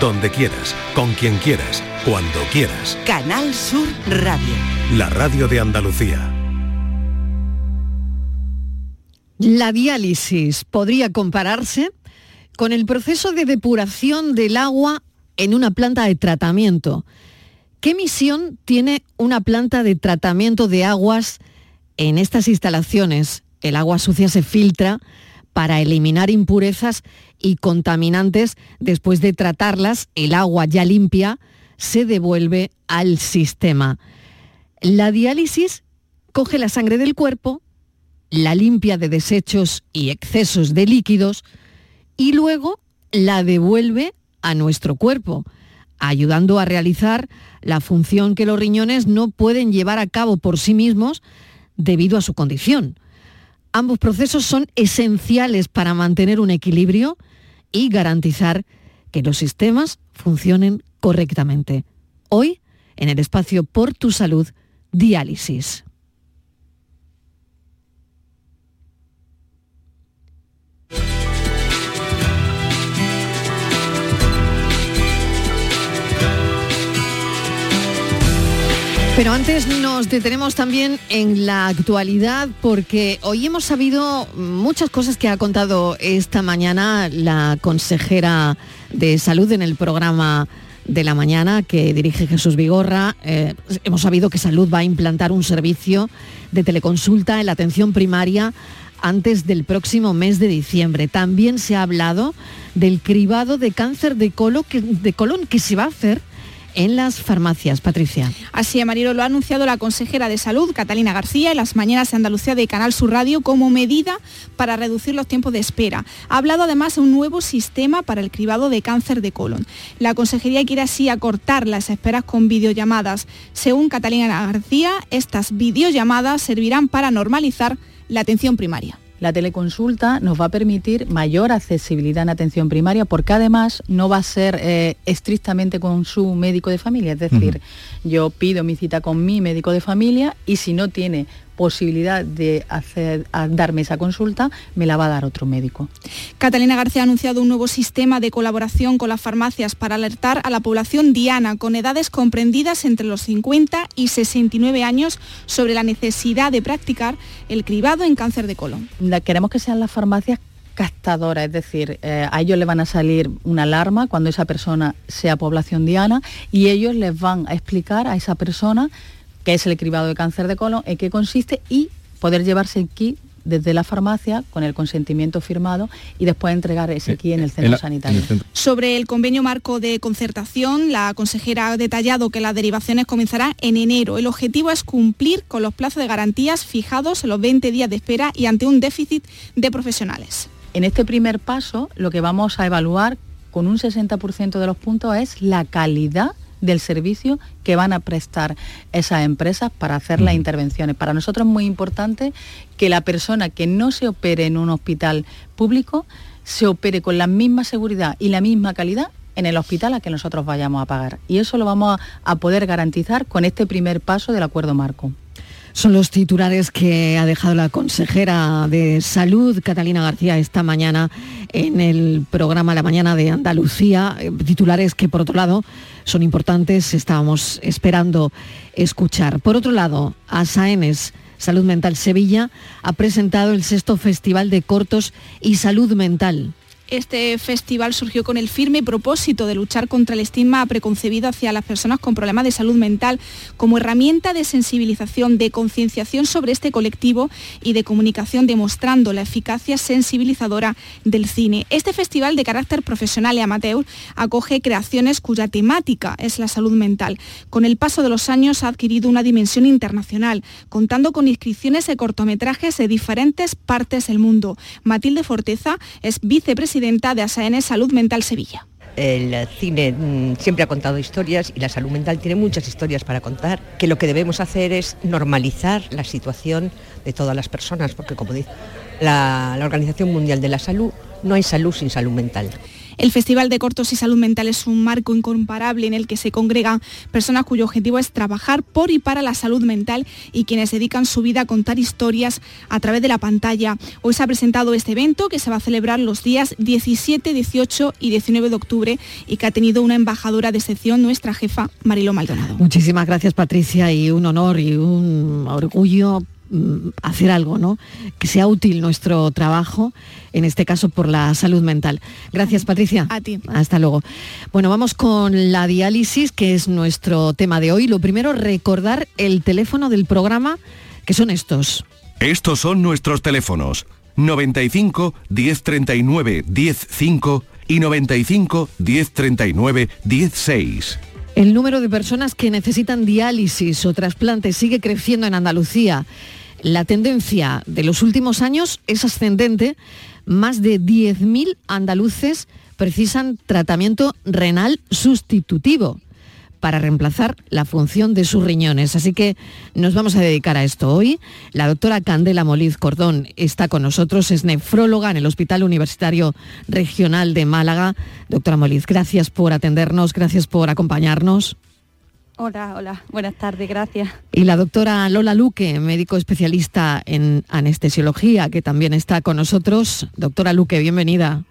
donde quieras, con quien quieras, cuando quieras. Canal Sur Radio. La radio de Andalucía. La diálisis podría compararse con el proceso de depuración del agua en una planta de tratamiento. ¿Qué misión tiene una planta de tratamiento de aguas en estas instalaciones? El agua sucia se filtra para eliminar impurezas y contaminantes. Después de tratarlas, el agua ya limpia se devuelve al sistema. La diálisis coge la sangre del cuerpo, la limpia de desechos y excesos de líquidos y luego la devuelve a nuestro cuerpo, ayudando a realizar la función que los riñones no pueden llevar a cabo por sí mismos debido a su condición. Ambos procesos son esenciales para mantener un equilibrio y garantizar que los sistemas funcionen correctamente. Hoy, en el espacio Por tu Salud, diálisis. Pero antes nos detenemos también en la actualidad porque hoy hemos sabido muchas cosas que ha contado esta mañana la consejera de salud en el programa de la mañana que dirige Jesús Vigorra. Eh, hemos sabido que Salud va a implantar un servicio de teleconsulta en la atención primaria antes del próximo mes de diciembre. También se ha hablado del cribado de cáncer de, de colon que se va a hacer en las farmacias. Patricia. Así, Marilo, lo ha anunciado la consejera de Salud, Catalina García, en las mañanas de Andalucía de Canal Sur Radio como medida para reducir los tiempos de espera. Ha hablado además de un nuevo sistema para el cribado de cáncer de colon. La consejería quiere así acortar las esperas con videollamadas. Según Catalina García, estas videollamadas servirán para normalizar la atención primaria. La teleconsulta nos va a permitir mayor accesibilidad en atención primaria porque además no va a ser eh, estrictamente con su médico de familia. Es decir, yo pido mi cita con mi médico de familia y si no tiene posibilidad de hacer, darme esa consulta, me la va a dar otro médico. Catalina García ha anunciado un nuevo sistema de colaboración con las farmacias para alertar a la población diana con edades comprendidas entre los 50 y 69 años sobre la necesidad de practicar el cribado en cáncer de colon. queremos que sean las farmacias captadoras, es decir, eh, a ellos le van a salir una alarma cuando esa persona sea población diana y ellos les van a explicar a esa persona qué es el cribado de cáncer de colon, en qué consiste y poder llevarse el kit desde la farmacia con el consentimiento firmado y después entregar ese eh, kit en el centro sanitario. Sobre el convenio marco de concertación, la consejera ha detallado que las derivaciones comenzarán en enero. El objetivo es cumplir con los plazos de garantías fijados en los 20 días de espera y ante un déficit de profesionales. En este primer paso, lo que vamos a evaluar con un 60% de los puntos es la calidad del servicio que van a prestar esas empresas para hacer las intervenciones. Para nosotros es muy importante que la persona que no se opere en un hospital público se opere con la misma seguridad y la misma calidad en el hospital a que nosotros vayamos a pagar. Y eso lo vamos a, a poder garantizar con este primer paso del acuerdo marco. Son los titulares que ha dejado la consejera de Salud, Catalina García, esta mañana en el programa La Mañana de Andalucía. Eh, titulares que, por otro lado, son importantes, estábamos esperando escuchar. Por otro lado, ASAENES, Salud Mental Sevilla, ha presentado el sexto Festival de Cortos y Salud Mental. Este festival surgió con el firme propósito de luchar contra el estigma preconcebido hacia las personas con problemas de salud mental como herramienta de sensibilización, de concienciación sobre este colectivo y de comunicación demostrando la eficacia sensibilizadora del cine. Este festival de carácter profesional y amateur acoge creaciones cuya temática es la salud mental. Con el paso de los años ha adquirido una dimensión internacional, contando con inscripciones de cortometrajes de diferentes partes del mundo. Matilde Forteza es vicepresidenta presidenta de ASAN Salud Mental Sevilla. El cine mm, siempre ha contado historias y la salud mental tiene muchas historias para contar, que lo que debemos hacer es normalizar la situación de todas las personas, porque como dice la, la Organización Mundial de la Salud, no hay salud sin salud mental. El Festival de Cortos y Salud Mental es un marco incomparable en el que se congregan personas cuyo objetivo es trabajar por y para la salud mental y quienes dedican su vida a contar historias a través de la pantalla. Hoy se ha presentado este evento que se va a celebrar los días 17, 18 y 19 de octubre y que ha tenido una embajadora de sección, nuestra jefa Marilo Maldonado. Muchísimas gracias Patricia y un honor y un orgullo hacer algo, ¿no? Que sea útil nuestro trabajo, en este caso por la salud mental. Gracias, Patricia. A ti. Hasta luego. Bueno, vamos con la diálisis, que es nuestro tema de hoy. Lo primero, recordar el teléfono del programa, que son estos. Estos son nuestros teléfonos. 95 1039 105 y 95 1039 16. El número de personas que necesitan diálisis o trasplantes sigue creciendo en Andalucía. La tendencia de los últimos años es ascendente. Más de 10.000 andaluces precisan tratamiento renal sustitutivo para reemplazar la función de sus riñones. Así que nos vamos a dedicar a esto hoy. La doctora Candela Moliz Cordón está con nosotros, es nefróloga en el Hospital Universitario Regional de Málaga. Doctora Moliz, gracias por atendernos, gracias por acompañarnos. Hola, hola, buenas tardes, gracias. Y la doctora Lola Luque, médico especialista en anestesiología, que también está con nosotros. Doctora Luque, bienvenida.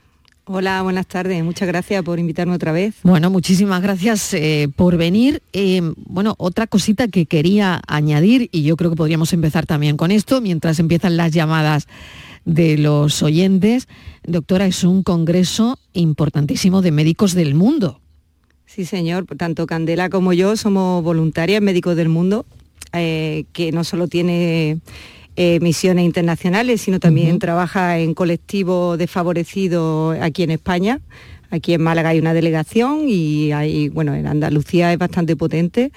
Hola, buenas tardes. Muchas gracias por invitarme otra vez. Bueno, muchísimas gracias eh, por venir. Eh, bueno, otra cosita que quería añadir, y yo creo que podríamos empezar también con esto, mientras empiezan las llamadas de los oyentes. Doctora, es un congreso importantísimo de médicos del mundo. Sí, señor. Tanto Candela como yo somos voluntarias médicos del mundo, eh, que no solo tiene eh, misiones internacionales, sino también trabaja en colectivos desfavorecidos aquí en España. Aquí en Málaga hay una delegación y hay, bueno, en Andalucía es bastante potente.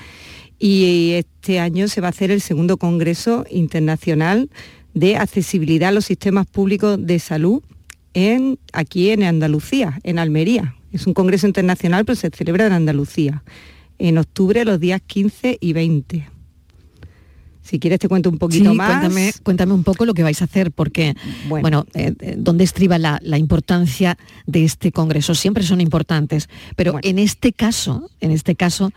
Y este año se va a hacer el segundo Congreso Internacional de Accesibilidad a los Sistemas Públicos de Salud en, aquí en Andalucía, en Almería. Es un congreso internacional, pero se celebra en Andalucía, en octubre los días 15 y 20. Si quieres te cuento un poquito más. Cuéntame, cuéntame un poco lo que vais a hacer, porque, bueno, eh, eh, ¿dónde estriba la, importancia de este congreso? Siempre son importantes, pero en este caso, en este caso,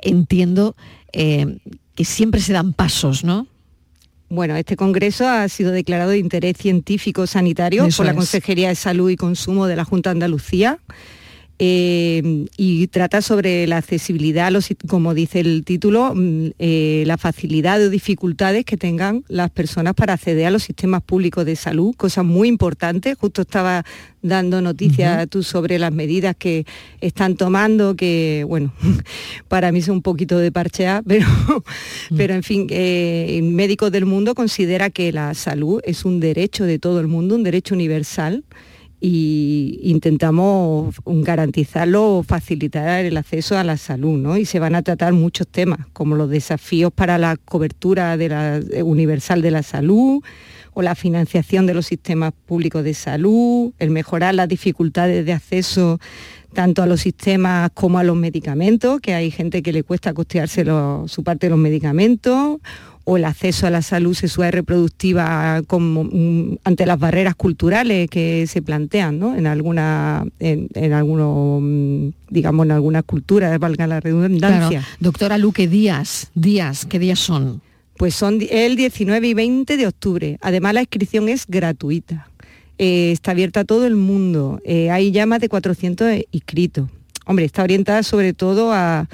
entiendo eh, que siempre se dan pasos, ¿no? Bueno, este congreso ha sido declarado de interés científico sanitario por la Consejería de Salud y Consumo de la Junta de Andalucía. Eh, y trata sobre la accesibilidad, como dice el título, mm, eh, la facilidad o dificultades que tengan las personas para acceder a los sistemas públicos de salud, cosas muy importantes. Justo estaba dando noticias tú sobre las medidas que están tomando, que bueno, para mí son un poquito de parchear, pero, mm. pero en fin, eh, Médicos del Mundo considera que la salud es un derecho de todo el mundo, un derecho universal y intentamos garantizarlo o facilitar el acceso a la salud, ¿no? Y se van a tratar muchos temas, como los desafíos para la cobertura eh, universal de la salud o la financiación de los sistemas públicos de salud, el mejorar las dificultades de acceso tanto a los sistemas como a los medicamentos, que hay gente que le cuesta costearse su parte de los medicamentos, o el acceso a la salud sexual y reproductiva como, mm, ante las barreras culturales que se plantean en alguna en, algunos mm, digamos en algunas culturas valga la redundancia. Doctora Luque días días qué días son pues son el 19 y 20 de octubre. Además la inscripción es gratuita. Eh, está abierta a todo el mundo. Eh, hay ya más de 400 inscritos hombre está orientada sobre todo a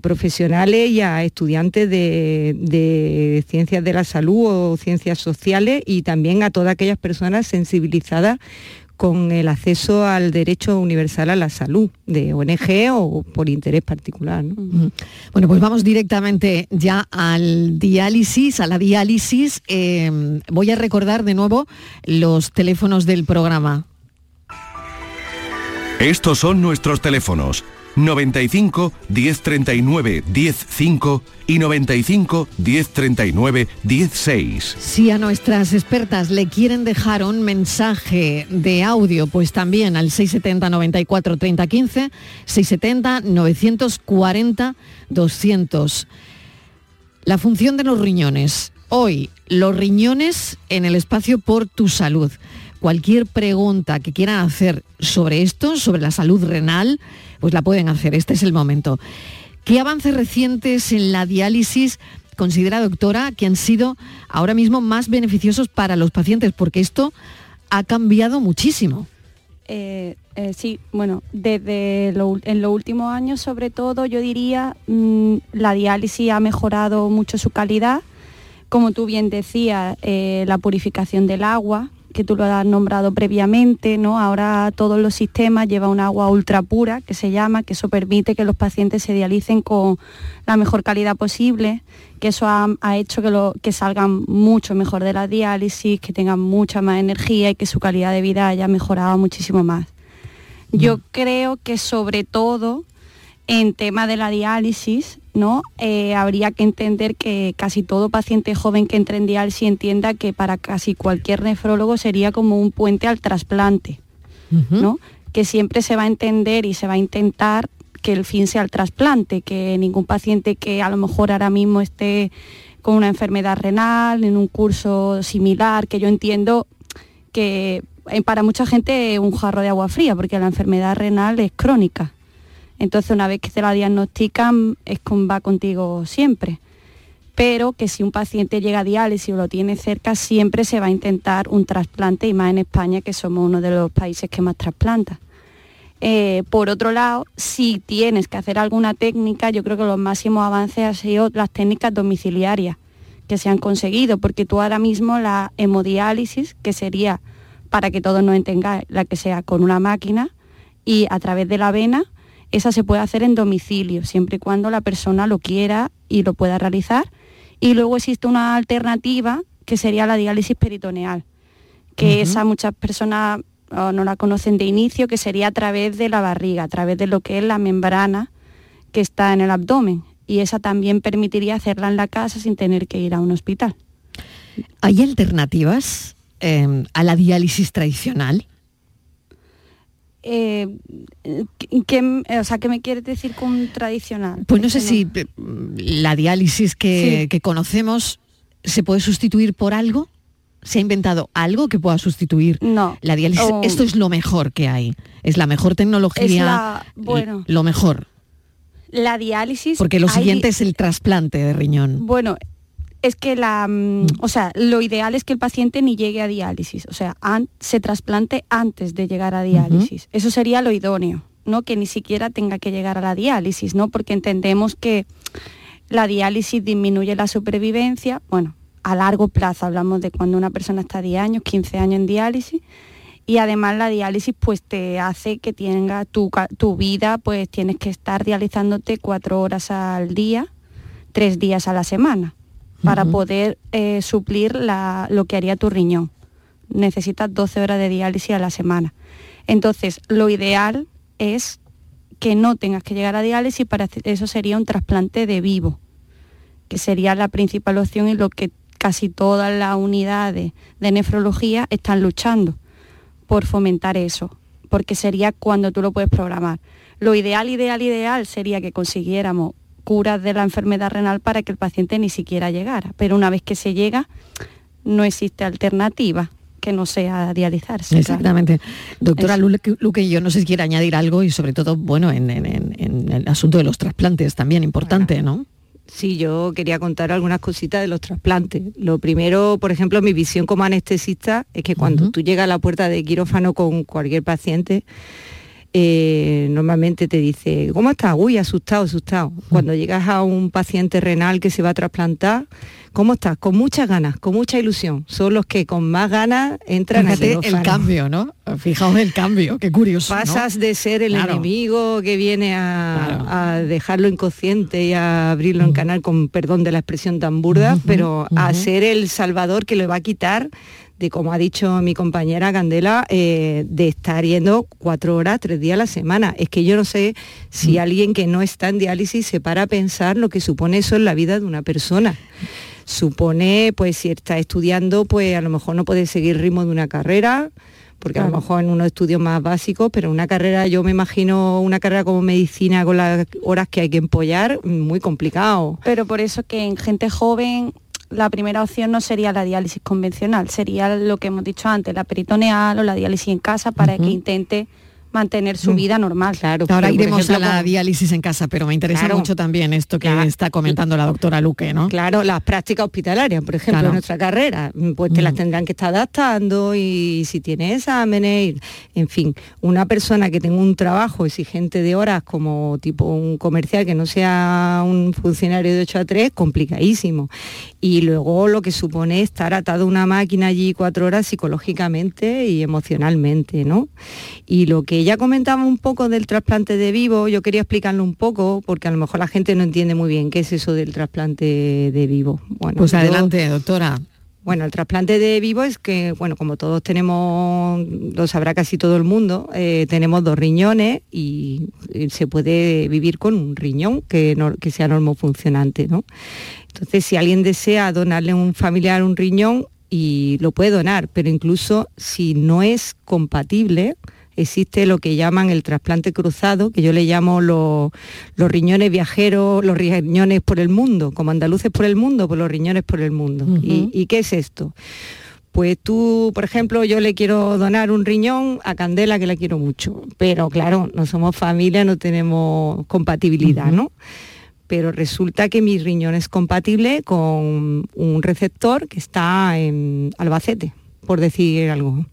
profesionales y a estudiantes de, ciencias de la salud o ciencias sociales y también a todas aquellas personas sensibilizadas con el acceso al derecho universal a la salud, de ONG o por interés particular. Bueno, pues vamos directamente ya al diálisis, a la diálisis. Eh, voy a recordar de nuevo los teléfonos del programa. Estos son nuestros teléfonos 95 1039 105 y 95 1039 16. Si a nuestras expertas le quieren dejar un mensaje de audio, pues también al 670 94 30 15, 670 940 200. La función de los riñones. Hoy, los riñones en el espacio por tu salud cualquier pregunta que quieran hacer sobre esto, sobre la salud renal, pues la pueden hacer. Este es el momento. ¿Qué avances recientes en la diálisis considera, doctora, que han sido ahora mismo más beneficiosos para los pacientes? Porque esto ha cambiado muchísimo. Eh, eh, sí, bueno, desde en los últimos años sobre todo yo diría mm, la diálisis ha mejorado mucho su calidad. Como tú bien decías, eh, la purificación del agua, que tú lo has nombrado previamente, ¿no? Ahora todos los sistemas llevan un agua ultra pura, que se llama, que eso permite que los pacientes se dialicen con la mejor calidad posible, que eso ha, hecho que, lo, que salgan mucho mejor de la diálisis, que tengan mucha más energía y que su calidad de vida haya mejorado muchísimo más. Yo creo que sobre todo en tema de la diálisis, ¿no? Eh, habría que entender que casi todo paciente joven que entre en diálisis entienda que para casi cualquier nefrólogo sería como un puente al trasplante, ¿no? Que siempre se va a entender y se va a intentar que el fin sea el trasplante, que ningún paciente que a lo mejor ahora mismo esté con una enfermedad renal, en un curso similar, que yo entiendo que eh, para mucha gente es un jarro de agua fría, porque la enfermedad renal es crónica. Entonces una vez que te la diagnostican es con, va contigo siempre. Pero que si un paciente llega a diálisis o lo tiene cerca, siempre se va a intentar un trasplante y más en España, que somos uno de los países que más trasplanta. Eh, por otro lado, si tienes que hacer alguna técnica, yo creo que los máximos avances han sido las técnicas domiciliarias que se han conseguido, porque tú ahora mismo la hemodiálisis, que sería, para que todos nos entengáis, la que sea con una máquina y a través de la vena, esa se puede hacer en domicilio, siempre y cuando la persona lo quiera y lo pueda realizar. Y luego existe una alternativa que sería la diálisis peritoneal, que esa muchas personas no la conocen de inicio, que sería a través de la barriga, a través de lo que es la membrana que está en el abdomen. Y esa también permitiría hacerla en la casa sin tener que ir a un hospital. ¿Hay alternativas eh, a la diálisis tradicional? Eh, ¿qué, o sea, ¿qué me quieres decir con tradicional? Pues no sé si eh, la diálisis que, conocemos se puede sustituir por algo. ¿Se ha inventado algo que pueda sustituir no. la diálisis? Oh. Esto es lo mejor que hay. Es la mejor tecnología. bueno. Lo mejor. La diálisis. Porque lo siguiente es el trasplante de riñón. Bueno, es que la, mm, o sea, lo ideal es que el paciente ni llegue a diálisis, o sea, se trasplante antes de llegar a diálisis. Eso sería lo idóneo, ¿no? Que ni siquiera tenga que llegar a la diálisis, ¿no? Porque entendemos que la diálisis disminuye la supervivencia, bueno, a largo plazo hablamos de cuando una persona está 10 años, 15 años en diálisis, y además la diálisis pues te hace que tenga tu, tu vida, pues tienes que estar dializándote cuatro horas al día, tres días a la semana para poder eh, suplir lo que haría tu riñón. Necesitas 12 horas de diálisis a la semana. Entonces, lo ideal es que no tengas que llegar a diálisis, para eso sería un trasplante de vivo, que sería la principal opción y lo que casi todas las unidades de nefrología están luchando por fomentar eso, porque sería cuando tú lo puedes programar. Lo ideal, ideal, ideal sería que consiguiéramos curas de la enfermedad renal para que el paciente ni siquiera llegara. Pero una vez que se llega, no existe alternativa que no sea dializarse. Exactamente. Doctora Luque, yo no sé si quiere añadir algo y sobre todo, bueno, en, el asunto de los trasplantes también importante, ¿no? Sí, yo quería contar algunas cositas de los trasplantes. Lo primero, por ejemplo, mi visión como anestesista es que cuando tú llegas a la puerta de quirófano con cualquier paciente, eh, normalmente te dice, ¿cómo estás? Uy, asustado, asustado. Cuando llegas a un paciente renal que se va a trasplantar, ¿cómo estás? Con muchas ganas, con mucha ilusión. Son los que con más ganas entran a el cambio, ¿no? Fijaos el cambio, qué curioso. Pasas de ser el enemigo que viene a, dejarlo inconsciente y a abrirlo en canal con perdón de la expresión tan burda, pero a ser el salvador que le va a quitar de, como ha dicho mi compañera Candela, eh, de estar yendo cuatro horas, tres días a la semana. Es que yo no sé si mm. alguien que no está en diálisis se para a pensar lo que supone eso en la vida de una persona. Supone, pues si está estudiando, pues a lo mejor no puede seguir el ritmo de una carrera, porque a lo mejor en unos estudios más básicos, pero una carrera, yo me imagino una carrera como medicina con las horas que hay que empollar, muy complicado. Pero por eso que en gente joven la primera opción no sería la diálisis convencional, sería lo que hemos dicho antes, la peritoneal o la diálisis en casa para que intente mantener su mm. vida normal. Claro, Ahora iremos a la diálisis en casa, pero me interesa mucho también esto que está comentando la doctora Luque, ¿no? Claro, las prácticas hospitalarias, por ejemplo, en nuestra carrera, pues te las mm. tendrán que estar adaptando y si tiene exámenes, en fin, una persona que tenga un trabajo exigente de horas como tipo un comercial que no sea un funcionario de 8 a 3, complicadísimo. Y luego lo que supone estar atado a una máquina allí cuatro horas psicológicamente y emocionalmente, ¿no? Y lo que ya comentaba un poco del trasplante de vivo, yo quería explicarlo un poco, porque a lo mejor la gente no entiende muy bien qué es eso del trasplante de vivo. Bueno, pues adelante, doctora. Bueno, el trasplante de vivo es que, bueno, como todos tenemos, lo sabrá casi todo el mundo, eh, tenemos dos riñones y, se puede vivir con un riñón que, que sea normofuncionante, ¿no? Entonces, si alguien desea donarle a un familiar un riñón, y lo puede donar, pero incluso si no es compatible, existe lo que llaman el trasplante cruzado, que yo le llamo los riñones viajeros, los riñones por el mundo, como andaluces por el mundo, pues los riñones por el mundo. ¿Y, qué es esto? Pues tú, por ejemplo, yo le quiero donar un riñón a Candela, que la quiero mucho, pero claro, no somos familia, no tenemos compatibilidad, ¿no? Pero resulta que mi riñón es compatible con un receptor que está en Albacete por decir algo.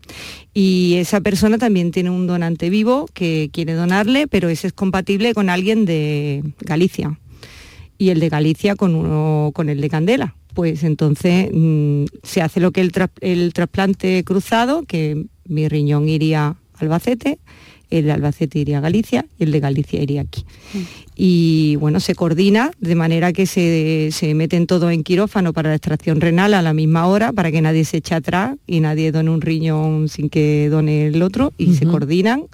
Y esa persona también tiene un donante vivo que quiere donarle, pero ese es compatible con alguien de Galicia. Y el de Galicia con, uno, con el de Candela. Pues entonces mm, se hace lo que el, el trasplante cruzado, que mi riñón iría a Albacete, el de Albacete iría a Galicia y el de Galicia iría aquí. Mm. Y bueno, se coordina de manera que se, se, meten todos en quirófano para la extracción renal a la misma hora, para que nadie se eche atrás y nadie done un riñón sin que done el otro, y se coordinan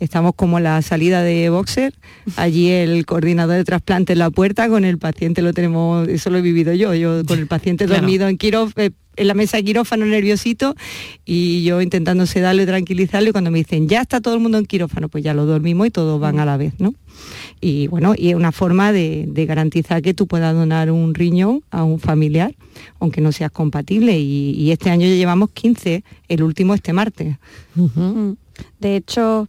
Estamos como en la salida de Boxer, allí el coordinador de trasplante en la puerta, con el paciente lo tenemos, eso lo he vivido yo, yo con el paciente dormido en eh, en la mesa de quirófano nerviosito y yo intentando sedarle, tranquilizarle y cuando me dicen ya está todo el mundo en quirófano, pues ya lo dormimos y todos van a la vez, ¿no? Y bueno, y es una forma de, garantizar que tú puedas donar un riñón a un familiar, aunque no seas compatible. Y, este año ya llevamos 15, el último este martes. De hecho,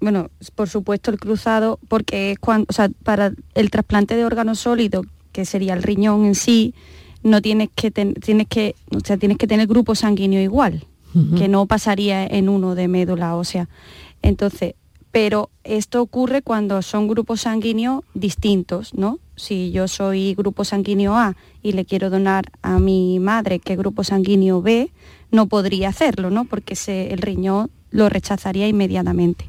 bueno, por supuesto el cruzado, porque es cuando, o sea, para el trasplante de órgano sólido, que sería el riñón en sí, no tienes que, tienes que, o sea, tienes que tener grupo sanguíneo igual, que no pasaría en uno de médula ósea. Entonces, pero esto ocurre cuando son grupos sanguíneos distintos, ¿no? Si yo soy grupo sanguíneo A y le quiero donar a mi madre que es grupo sanguíneo B, no podría hacerlo, ¿no? Porque el riñón lo rechazaría inmediatamente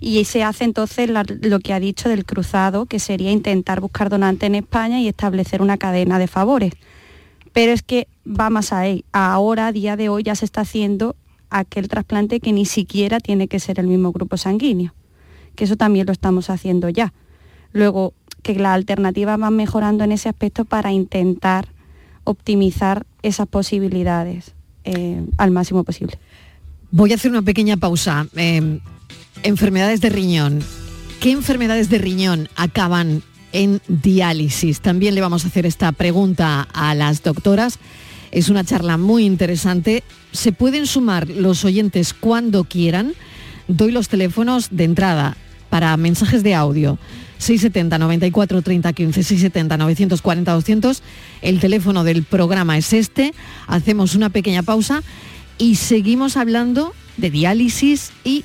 y se hace entonces lo que ha dicho del cruzado, que sería intentar buscar donantes en España y establecer una cadena de favores. Pero es que va más ahí. Ahora, a día de hoy, ya se está haciendo aquel trasplante que ni siquiera tiene que ser el mismo grupo sanguíneo, que eso también lo estamos haciendo ya. Luego, que las alternativas van mejorando en ese aspecto para intentar optimizar esas posibilidades eh, al máximo posible. Voy a hacer una pequeña pausa. Eh, Enfermedades de riñón. ¿Qué enfermedades de riñón acaban en diálisis? También le vamos a hacer esta pregunta a las doctoras. Es una charla muy interesante. Se pueden sumar los oyentes cuando quieran. Doy los teléfonos de entrada para mensajes de audio. 670 94 30 15 670 940 200. El teléfono del programa es este. Hacemos una pequeña pausa y seguimos hablando de diálisis y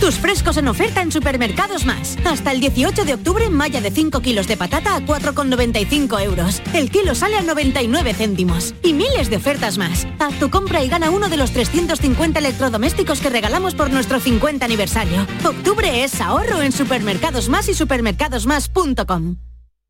Tus frescos en oferta en Supermercados Más. Hasta el 18 de octubre, malla de 5 kilos de patata a 4,95 euros. El kilo sale a 99 céntimos. Y miles de ofertas más. Haz tu compra y gana uno de los 350 electrodomésticos que regalamos por nuestro 50 aniversario. Octubre es ahorro en Supermercados Más y supermercadosmás.com.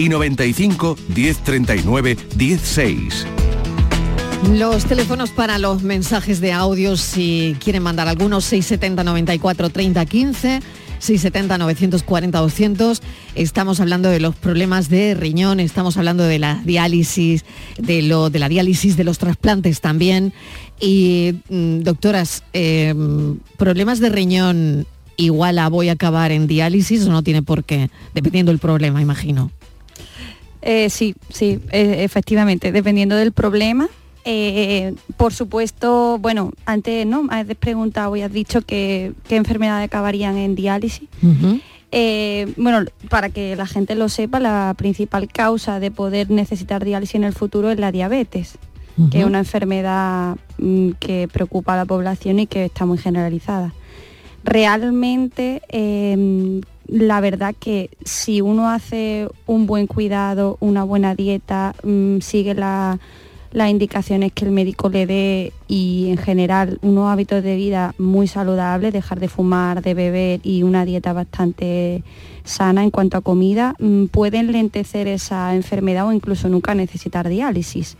y 95 1039 16. Los teléfonos para los mensajes de audio, si quieren mandar algunos, 670 94 30 15, 670 940 200. Estamos hablando de los problemas de riñón, estamos hablando de la diálisis, de, lo, de la diálisis, de los trasplantes también. Y, mm, doctoras, eh, problemas de riñón igual a voy a acabar en diálisis o no tiene por qué, dependiendo del problema, imagino. Eh, sí, sí, e, efectivamente, dependiendo del problema. Eh, por supuesto, bueno, antes no, has preguntado y has dicho que qué enfermedades acabarían en diálisis. Eh, bueno, para que la gente lo sepa, la principal causa de poder necesitar diálisis en el futuro es la diabetes, que es una enfermedad mm, que preocupa a la población y que está muy generalizada. Realmente em, la verdad que si uno hace un buen cuidado, una buena dieta, mm, sigue las indicaciones que el médico le dé y en general unos hábitos de vida muy saludables, dejar de fumar, de beber y una dieta bastante sana en cuanto a comida, mm, pueden lentecer esa enfermedad o incluso nunca necesitar diálisis.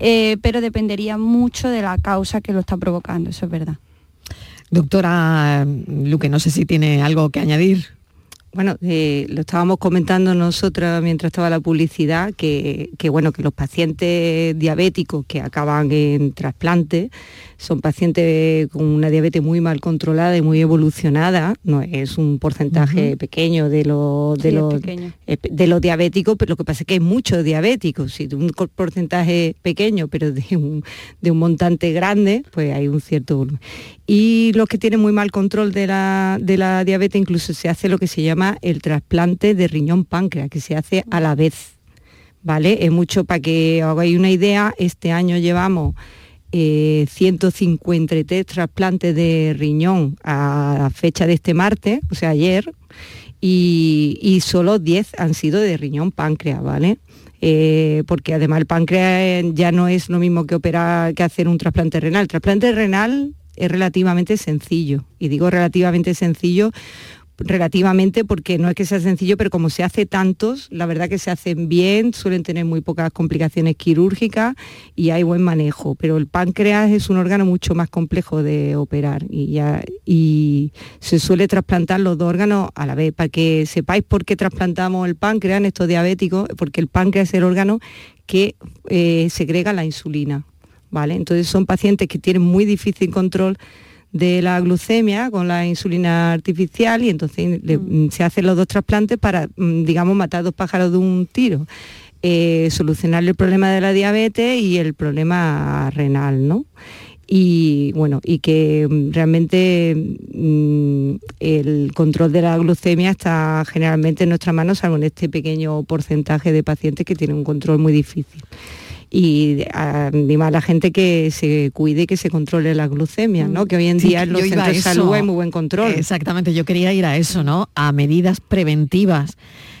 Eh, pero dependería mucho de la causa que lo está provocando, eso es verdad. Doctora Luque, no sé si tiene algo que añadir. Bueno, eh, lo estábamos comentando nosotras mientras estaba la publicidad, que, bueno, que los pacientes diabéticos que acaban en trasplante son pacientes con una diabetes muy mal controlada y muy evolucionada, no es un porcentaje pequeño de los de, los, eh, de los diabéticos, pero lo que pasa es que hay muchos diabéticos, si un porcentaje pequeño, pero de un, de un montante grande, pues hay un cierto volumen. Y los que tienen muy mal control de la, de la diabetes, incluso se hace lo que se llama el trasplante de riñón páncreas, que se hace a la vez. ¿Vale? Es mucho para que hagáis una idea, este año llevamos 153 eh, trasplantes de riñón a fecha de este martes, o sea, ayer, y, solo 10 han sido de riñón páncreas, ¿vale? Eh, porque además el páncreas ya no es lo mismo que operar que hacer un trasplante renal. El trasplante renal es relativamente sencillo, y digo relativamente sencillo relativamente porque no es que sea sencillo, pero como se hace tantos, la verdad que se hacen bien, suelen tener muy pocas complicaciones quirúrgicas y hay buen manejo, pero el páncreas es un órgano mucho más complejo de operar y, ya, y se suele trasplantar los dos órganos a la vez. Para que sepáis por qué trasplantamos el páncreas en estos diabéticos, porque el páncreas es el órgano que eh, segrega la insulina. ¿vale? Entonces son pacientes que tienen muy difícil control de la glucemia con la insulina artificial y entonces mm. se hacen los dos trasplantes para, mm, digamos, matar dos pájaros de un tiro. Eh, solucionar el problema de la diabetes y el problema renal, ¿no? y bueno y que mm, realmente el control de la glucemia está generalmente en nuestras manos salvo en este pequeño porcentaje de pacientes que tienen un control muy difícil y anima a la gente que se cuide, que se controle la glucemia, ¿no? Mm. Que hoy en día en los centros de salud hay muy buen control. Exactamente, yo quería ir a eso, ¿no? A medidas preventivas.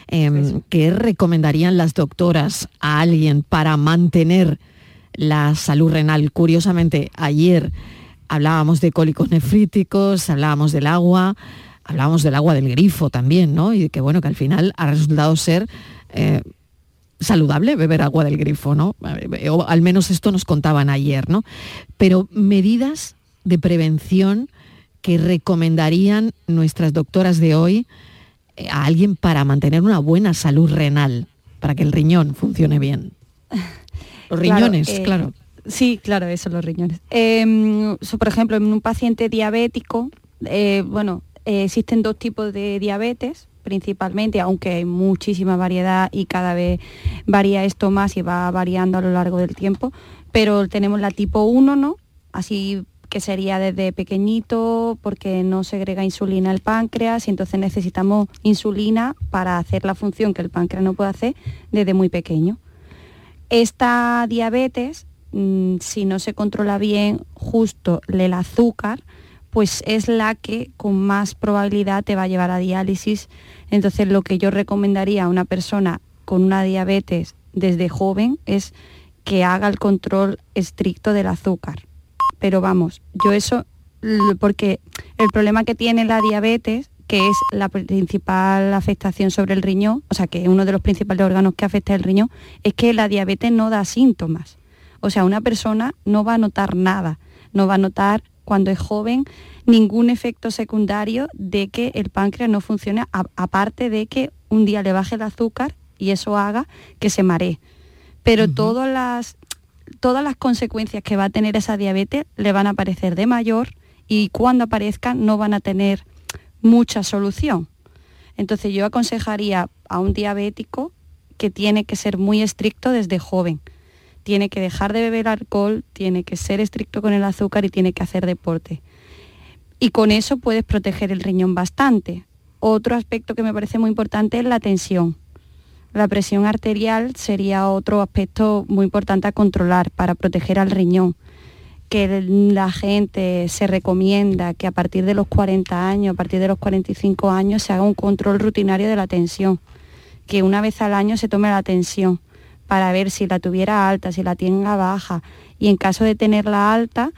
Em, ¿Qué recomendarían las doctoras a alguien para mantener la salud renal? Curiosamente, ayer hablábamos de cólicos nefríticos, hablábamos del agua, hablábamos del agua del grifo también, ¿no? Y que bueno, que al final ha resultado ser eh, saludable beber agua del grifo, ¿no? O al menos esto nos contaban ayer, ¿no? Pero medidas de prevención que recomendarían nuestras doctoras de hoy eh, a alguien para mantener una buena salud renal, para que el riñón funcione bien. Los riñones, eh, claro. Sí, claro, eso, los riñones. Em, por ejemplo, en un paciente diabético, eh, bueno, existen dos tipos de diabetes, principalmente, aunque hay muchísima variedad y cada vez varía esto más y va variando a lo largo del tiempo, pero tenemos la tipo 1, ¿no? Así que sería desde pequeñito porque no segrega insulina el páncreas y entonces necesitamos insulina para hacer la función que el páncreas no puede hacer desde muy pequeño. Esta diabetes, mm, si no se controla bien justo el azúcar, pues es la que con más probabilidad te va a llevar a diálisis. Entonces lo que yo recomendaría a una persona con una diabetes desde joven es que haga el control estricto del azúcar. Pero vamos, yo eso, porque el problema que tiene la diabetes, que es la principal afectación sobre el riñón, o sea, que es uno de los principales órganos que afecta el riñón, es que la diabetes no da síntomas. O sea, una persona no va a notar nada, no va a notar cuando es joven ningún efecto secundario de que el páncreas no funcione, aparte de que un día le baje el azúcar y eso haga que se maree. Pero todas, las, todas las consecuencias que va a tener esa diabetes le van a aparecer de mayor y cuando aparezcan no van a tener mucha solución. Entonces yo aconsejaría a un diabético que tiene que ser muy estricto desde joven tiene que dejar de beber alcohol, tiene que ser estricto con el azúcar y tiene que hacer deporte. Y con eso puedes proteger el riñón bastante. Otro aspecto que me parece muy importante es la tensión. La presión arterial sería otro aspecto muy importante a controlar para proteger al riñón. Que la gente se recomienda que a partir de los 40 años, a partir de los 45 años, se haga un control rutinario de la tensión. Que una vez al año se tome la tensión para ver si la tuviera alta, si la tenga baja y en caso de tenerla alta,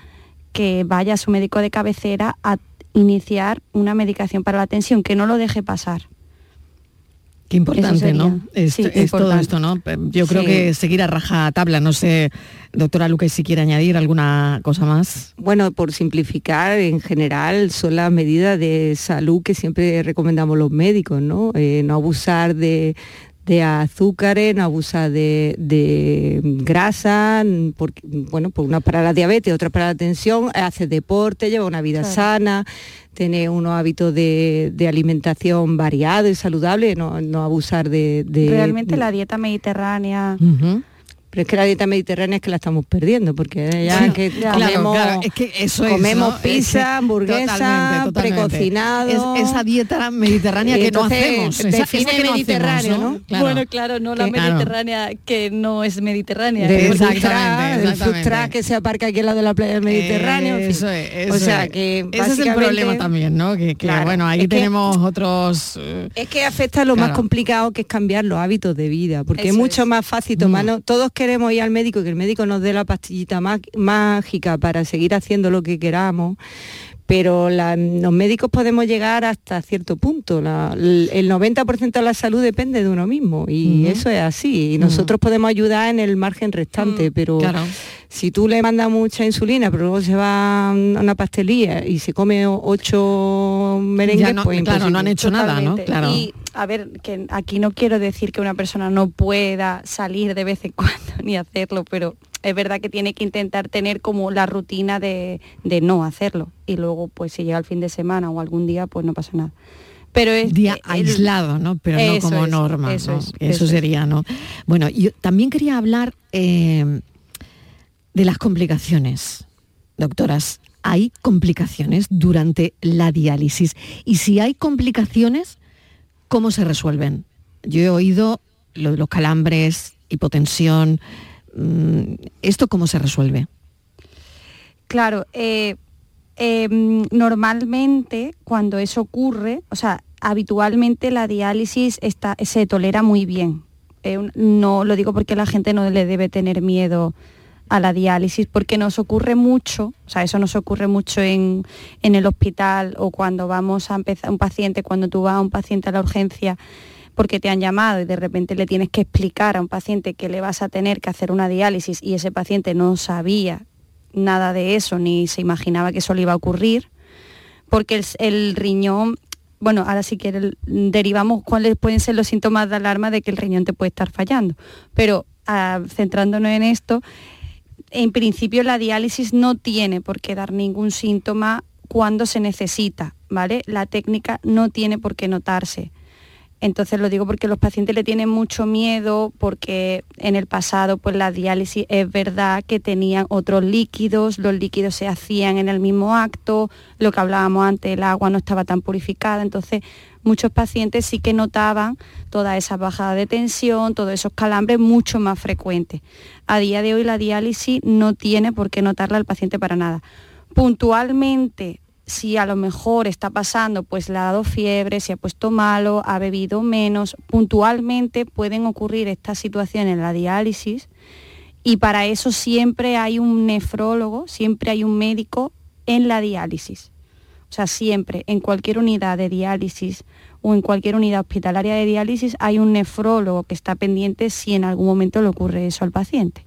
que vaya a su médico de cabecera a iniciar una medicación para la tensión, que no lo deje pasar. Qué importante, ¿no? Es, todo esto, ¿no? Yo creo que seguir a raja tabla, no sé, doctora Luque, si quiere añadir alguna cosa más. Bueno, por simplificar, en general son las medidas de salud que siempre recomendamos los médicos, ¿no? Eh, no abusar de, de azúcares, no abusa de, grasa, porque, bueno, pues una para la diabetes, otra para la tensión, hace deporte, lleva una vida sana, tiene unos hábitos de, alimentación variados y saludable, no, abusar de, Realmente la dieta mediterránea... Pero es que la dieta mediterránea es que la estamos perdiendo, porque ya que comemos, es que eso comemos pizza, hamburguesa, precocinado. esa dieta mediterránea que no hacemos. Define mediterráneo, ¿no? Bueno, claro, no la mediterránea que no es mediterránea. exactamente, el food que se aparca aquí al lado de la playa del Mediterráneo. Eso es, o sea que ese es el problema también, ¿no? Que, bueno, ahí tenemos otros. Eh, es que afecta lo más complicado que es cambiar los hábitos de vida, porque es mucho más fácil tomar mm. todos que queremos ir al médico, que el médico nos dé la pastillita mágica para seguir haciendo lo que queramos, pero los médicos podemos llegar hasta cierto punto. el 90% de la salud depende de uno mismo y eso es así. Y nosotros podemos ayudar en el margen restante, mm, pero si tú le mandas mucha insulina, pero luego se va a una pastelería y se come ocho merengues, pues claro, no han hecho nada, ¿no? Claro. Y a ver, que aquí no quiero decir que una persona no pueda salir de vez en cuando ni hacerlo, pero Es verdad que tiene que intentar tener como la rutina de, no hacerlo. Y luego, pues si llega el fin de semana o algún día, pues no pasa nada. Pero es día aislado, ¿no? Pero no como norma. Eso, eso, sería, ¿no? Bueno, yo también quería hablar eh, de las complicaciones, doctoras. ¿Hay complicaciones durante la diálisis? Y si hay complicaciones, ¿cómo se resuelven? Yo he oído los calambres, hipotensión. Mm, ¿Esto cómo se resuelve? Claro, eh, em, normalmente cuando eso ocurre, o sea, habitualmente la diálisis está, se tolera muy bien. Eh, no lo digo porque la gente no le debe tener miedo a la diálisis, porque nos ocurre mucho, o sea, eso nos ocurre mucho en, en el hospital o cuando vamos a empezar un paciente, cuando tú vas a un paciente a la urgencia porque te han llamado y de repente le tienes que explicar a un paciente que le vas a tener que hacer una diálisis y ese paciente no sabía nada de eso ni se imaginaba que eso le iba a ocurrir, porque el, riñón, bueno, ahora sí que derivamos cuáles pueden ser los síntomas de alarma de que el riñón te puede estar fallando, pero ah, centrándonos en esto, en principio la diálisis no tiene por qué dar ningún síntoma cuando se necesita, ¿vale? La técnica no tiene por qué notarse. Entonces lo digo porque los pacientes le tienen mucho miedo porque en el pasado pues la diálisis es verdad que tenían otros líquidos, los líquidos se hacían en el mismo acto, lo que hablábamos antes, el agua no estaba tan purificada, entonces muchos pacientes sí que notaban toda esa bajada de tensión, todos esos calambres mucho más frecuentes. A día de hoy la diálisis no tiene por qué notarla al paciente para nada. Puntualmente si a lo mejor está pasando, pues le ha dado fiebre, se ha puesto malo, ha bebido menos, puntualmente pueden ocurrir estas situaciones en la diálisis y para eso siempre hay un nefrólogo, siempre hay un médico en la diálisis. O sea, siempre, en cualquier unidad de diálisis o en cualquier unidad hospitalaria de diálisis hay un nefrólogo que está pendiente si en algún momento le ocurre eso al paciente.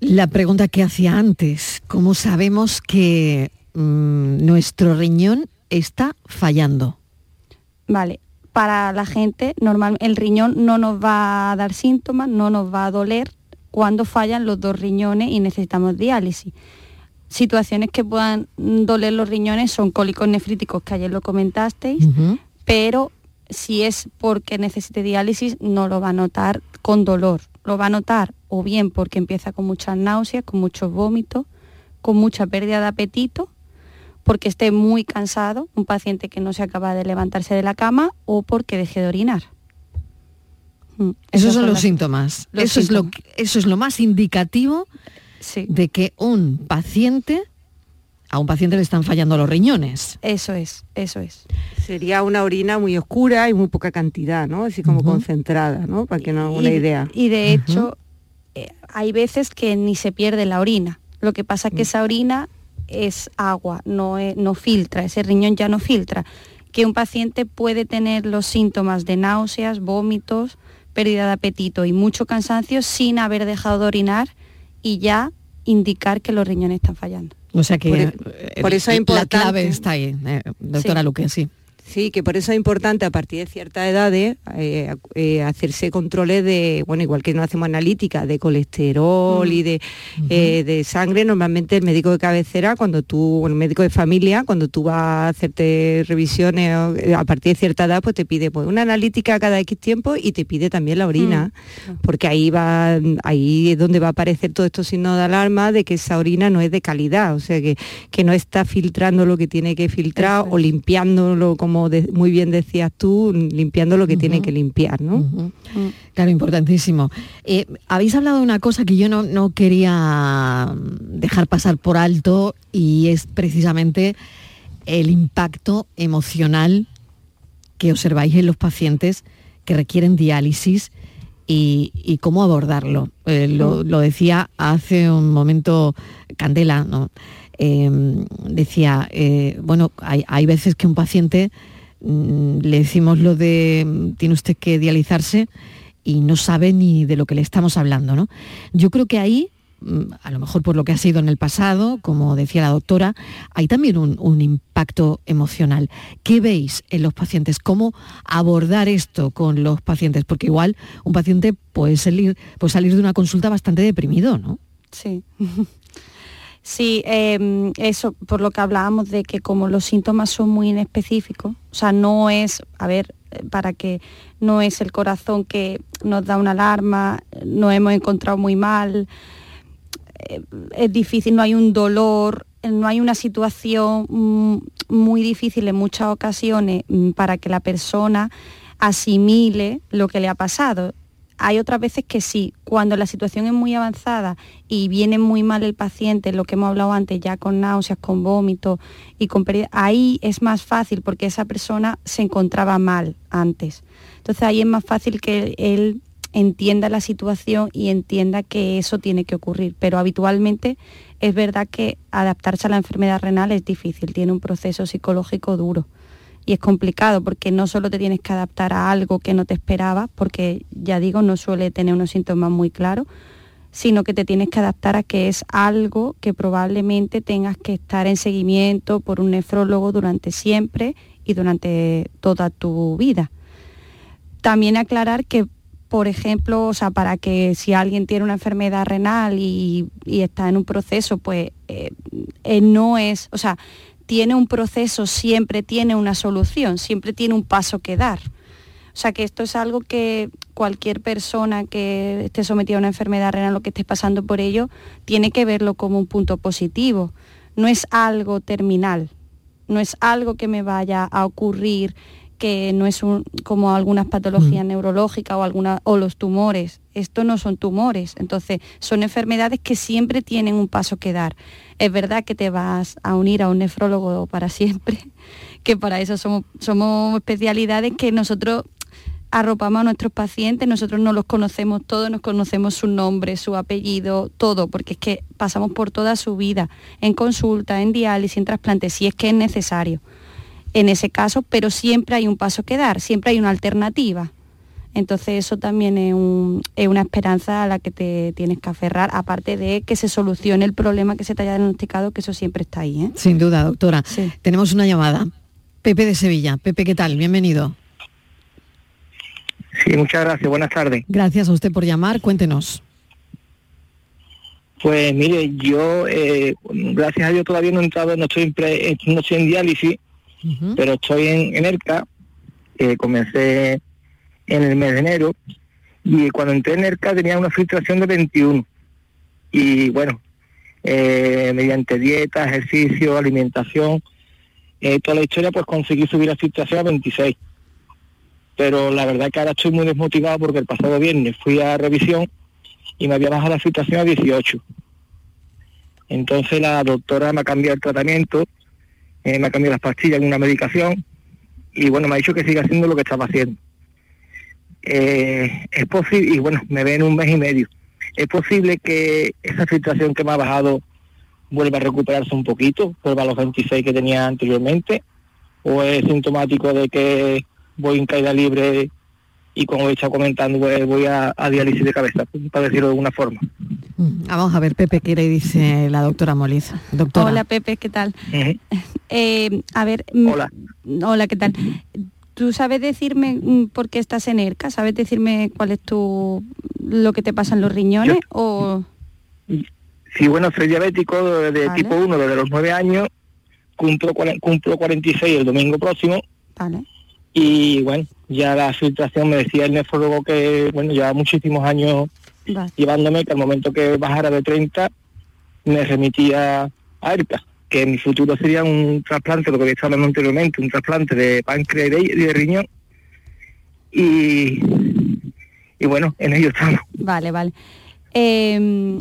La pregunta que hacía antes, ¿cómo sabemos que Mm, nuestro riñón está fallando. Vale, para la gente normal el riñón no nos va a dar síntomas, no nos va a doler cuando fallan los dos riñones y necesitamos diálisis. Situaciones que puedan doler los riñones son cólicos nefríticos, que ayer lo comentasteis, pero si es porque necesite diálisis no lo va a notar con dolor, lo va a notar o bien porque empieza con muchas náuseas, con muchos vómitos, con mucha pérdida de apetito porque esté muy cansado, un paciente que no se acaba de levantarse de la cama o porque deje de orinar. Mm, esos, son, los síntomas. eso, Es lo, eso es lo más indicativo de que un paciente, a un paciente le están fallando los riñones. Eso es, eso es. Sería una orina muy oscura y muy poca cantidad, ¿no? Así como concentrada, ¿no? Para que no haga una idea. Y de hecho, eh, hay veces que ni se pierde la orina. Lo que pasa es que mm. esa orina es agua, no, no filtra, ese riñón ya no filtra. Que un paciente puede tener los síntomas de náuseas, vómitos, pérdida de apetito y mucho cansancio sin haber dejado de orinar y ya indicar que los riñones están fallando. O sea que por, eso la clave está ahí, eh, doctora Luque, sí. Sí, que por eso es importante a partir de cierta edad eh, eh, hacerse controles de, bueno, igual que no hacemos analítica, de colesterol y de, eh, de, sangre, normalmente el médico de cabecera, cuando tú, el médico de familia, cuando tú vas a hacerte revisiones a partir de cierta edad, pues te pide pues, una analítica cada X tiempo y te pide también la orina, mm. porque ahí va, ahí es donde va a aparecer todo esto signo de alarma de que esa orina no es de calidad, o sea que, que no está filtrando lo que tiene que filtrar o limpiándolo como muy bien decías tú, limpiando lo que tiene que limpiar, ¿no? Claro, importantísimo. Eh, habéis hablado de una cosa que yo no, no quería dejar pasar por alto y es precisamente el impacto emocional que observáis en los pacientes que requieren diálisis y, cómo abordarlo. Eh, lo, decía hace un momento Candela, ¿no? Em, decía, eh, bueno, hay, hay, veces que un paciente le decimos lo de mm, tiene usted que dializarse y no sabe ni de lo que le estamos hablando, ¿no? Yo creo que ahí mm, a lo mejor por lo que ha sido en el pasado, como decía la doctora, hay también un, impacto emocional. ¿Qué veis en los pacientes? ¿Cómo abordar esto con los pacientes? Porque igual un paciente puede salir, puede salir de una consulta bastante deprimido, ¿no? Sí. Sí, em, eso por lo que hablábamos de que como los síntomas son muy inespecíficos, o sea, no es, a ver, para que no es el corazón que nos da una alarma, nos hemos encontrado muy mal, eh, es difícil, no hay un dolor, no hay una situación mm, muy difícil en muchas ocasiones mm, para que la persona asimile lo que le ha pasado hay otras veces que sí, cuando la situación es muy avanzada y viene muy mal el paciente, lo que hemos hablado antes, ya con náuseas, con vómitos y con pérdida, ahí es más fácil porque esa persona se encontraba mal antes. Entonces ahí es más fácil que él entienda la situación y entienda que eso tiene que ocurrir. Pero habitualmente es verdad que adaptarse a la enfermedad renal es difícil, tiene un proceso psicológico duro y es complicado porque no solo te tienes que adaptar a algo que no te esperabas, porque ya digo, no suele tener unos síntomas muy claros, sino que te tienes que adaptar a que es algo que probablemente tengas que estar en seguimiento por un nefrólogo durante siempre y durante toda tu vida. También aclarar que, por ejemplo, o sea, para que si alguien tiene una enfermedad renal y, está en un proceso, pues eh, eh, no es, o sea, tiene un proceso, siempre tiene una solución, siempre tiene un paso que dar. O sea que esto es algo que cualquier persona que esté sometida a una enfermedad renal o que esté pasando por ello, tiene que verlo como un punto positivo. No es algo terminal, no es algo que me vaya a ocurrir que no es como algunas patologías mm. neurológicas o, alguna, o los tumores. Esto no son tumores, entonces son enfermedades que siempre tienen un paso que dar. Es verdad que te vas a unir a un nefrólogo para siempre, que para eso somos, somos especialidades que nosotros arropamos a nuestros pacientes, nosotros no los conocemos todos, nos conocemos su nombre, su apellido, todo, porque es que pasamos por toda su vida, en consulta, en diálisis, en trasplante, si es que es necesario en ese caso, pero siempre hay un paso que dar, siempre hay una alternativa. Entonces eso también es, una esperanza a la que te tienes que aferrar, aparte de que se solucione el problema que se te haya diagnosticado, que eso siempre está ahí. ¿eh? Sin duda, doctora. Tenemos una llamada. Pepe de Sevilla. Pepe, ¿qué tal? Bienvenido. Sí, muchas gracias. Buenas tardes. Gracias a usted por llamar. Cuéntenos. Pues mire, yo, eh, gracias a Dios todavía no he entrado, no estoy, no estoy en diálisis, pero estoy en, ERCA, comencé en el mes de enero, y cuando entré en ERCA tenía una filtración de 21. Y bueno, eh, mediante dieta, ejercicio, alimentación, eh, toda la historia, pues conseguí subir la filtración a 26. Pero la verdad que ahora estoy muy desmotivado porque el pasado viernes fui a revisión y me había bajado la filtración a 18. Entonces la doctora me ha cambiado el tratamiento eh, me ha cambiado las pastillas una medicación y bueno, me ha dicho que siga haciendo lo que estaba haciendo. Eh, es posible, y bueno, me ve en un mes y medio, es posible que esa filtración que me ha bajado vuelva a recuperarse un poquito, vuelva a los 26 que tenía anteriormente, o es sintomático de que voy en caída libre y como he estado comentando, pues voy a, diálisis de cabeza, para decirlo de alguna forma. Mm, vamos a ver, Pepe, ¿qué le dice la doctora Moliz? Doctora. Hola, Pepe, ¿qué tal? Eh, a ver, mm, hola. Hola, ¿qué tal? ¿Tú sabes decirme mm, por qué estás en ERCA? ¿Sabes decirme cuál es tu lo que te pasa en los riñones? o... Sí, bueno, soy diabético de, tipo 1 desde los 9 años, cumplo, cumplo 46 el domingo próximo. Vale. Y bueno, ya la filtración me decía el nefrólogo que, bueno, lleva muchísimos años llevándome, que al momento que bajara de 30 me remitía a ERCA, que en mi futuro sería un trasplante, lo que estado hablando anteriormente, un trasplante de páncreas y de, riñón. Y, y bueno, en ello estamos. Vale, vale. Em,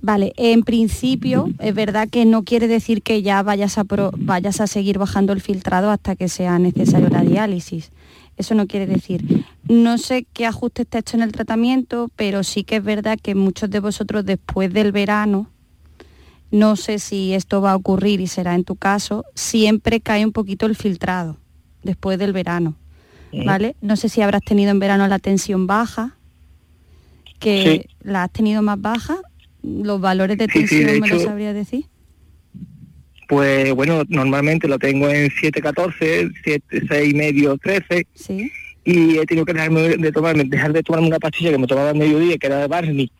vale, en principio es verdad que no quiere decir que ya vayas a, vayas a seguir bajando el filtrado hasta que sea necesario la diálisis. Eso no quiere decir. No sé qué ajuste está hecho en el tratamiento, pero sí que es verdad que muchos de vosotros después del verano, no sé si esto va a ocurrir y será en tu caso, siempre cae un poquito el filtrado después del verano. ¿Vale? No sé si habrás tenido en verano la tensión baja, que la has tenido más baja los valores de tensión me los sabría decir. Pues bueno, normalmente lo tengo en 7.14, 7, 6 medio, 13. Sí. Y he tenido que dejarme de tomarme, dejar de tomarme una pastilla que me tomaba al mediodía, que era de Barney,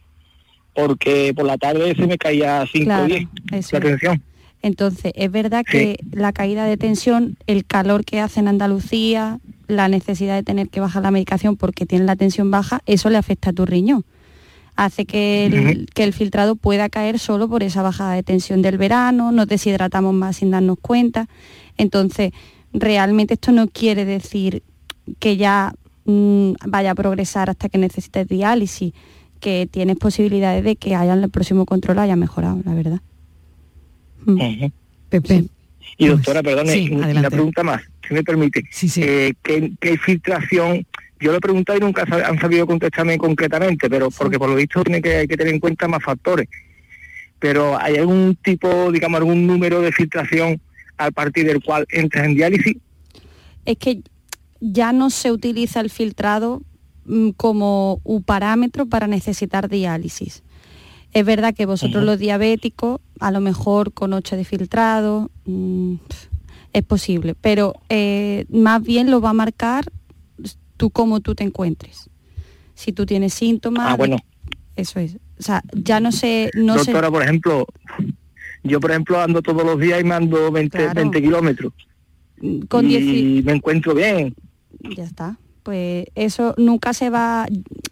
porque por la tarde se me caía 5 o 10 la tensión. Entonces, es verdad que la caída de tensión, el calor que hace en Andalucía, la necesidad de tener que bajar la medicación porque tiene la tensión baja, eso le afecta a tu riñón hace que el, que el filtrado pueda caer solo por esa bajada de tensión del verano, nos deshidratamos más sin darnos cuenta. Entonces, realmente esto no quiere decir que ya mm, vaya a progresar hasta que necesites diálisis, que tienes posibilidades de que haya el próximo control haya mejorado, la verdad. Mm. Pepe. Y doctora, perdone, una pregunta más, si me permite. Eh, ¿qué, filtración yo lo he preguntado y nunca han sabido contestarme concretamente, pero porque por lo visto tiene que, hay que tener en cuenta más factores. Pero ¿hay algún tipo, digamos, algún número de filtración a partir del cual entras en diálisis? Es que ya no se utiliza el filtrado mm, como un parámetro para necesitar diálisis. Es verdad que vosotros los diabéticos, a lo mejor con 8 de filtrado, mm, es posible, pero eh, más bien lo va a marcar tú cómo tú te encuentres. Si tú tienes síntomas... Ah, bueno. Eso es. O sea, ya no sé... No Doctora, por ejemplo, yo por ejemplo ando todos los días y mando 20, 20 kilómetros. Con y me encuentro bien. Ya está. Pues eso nunca se va,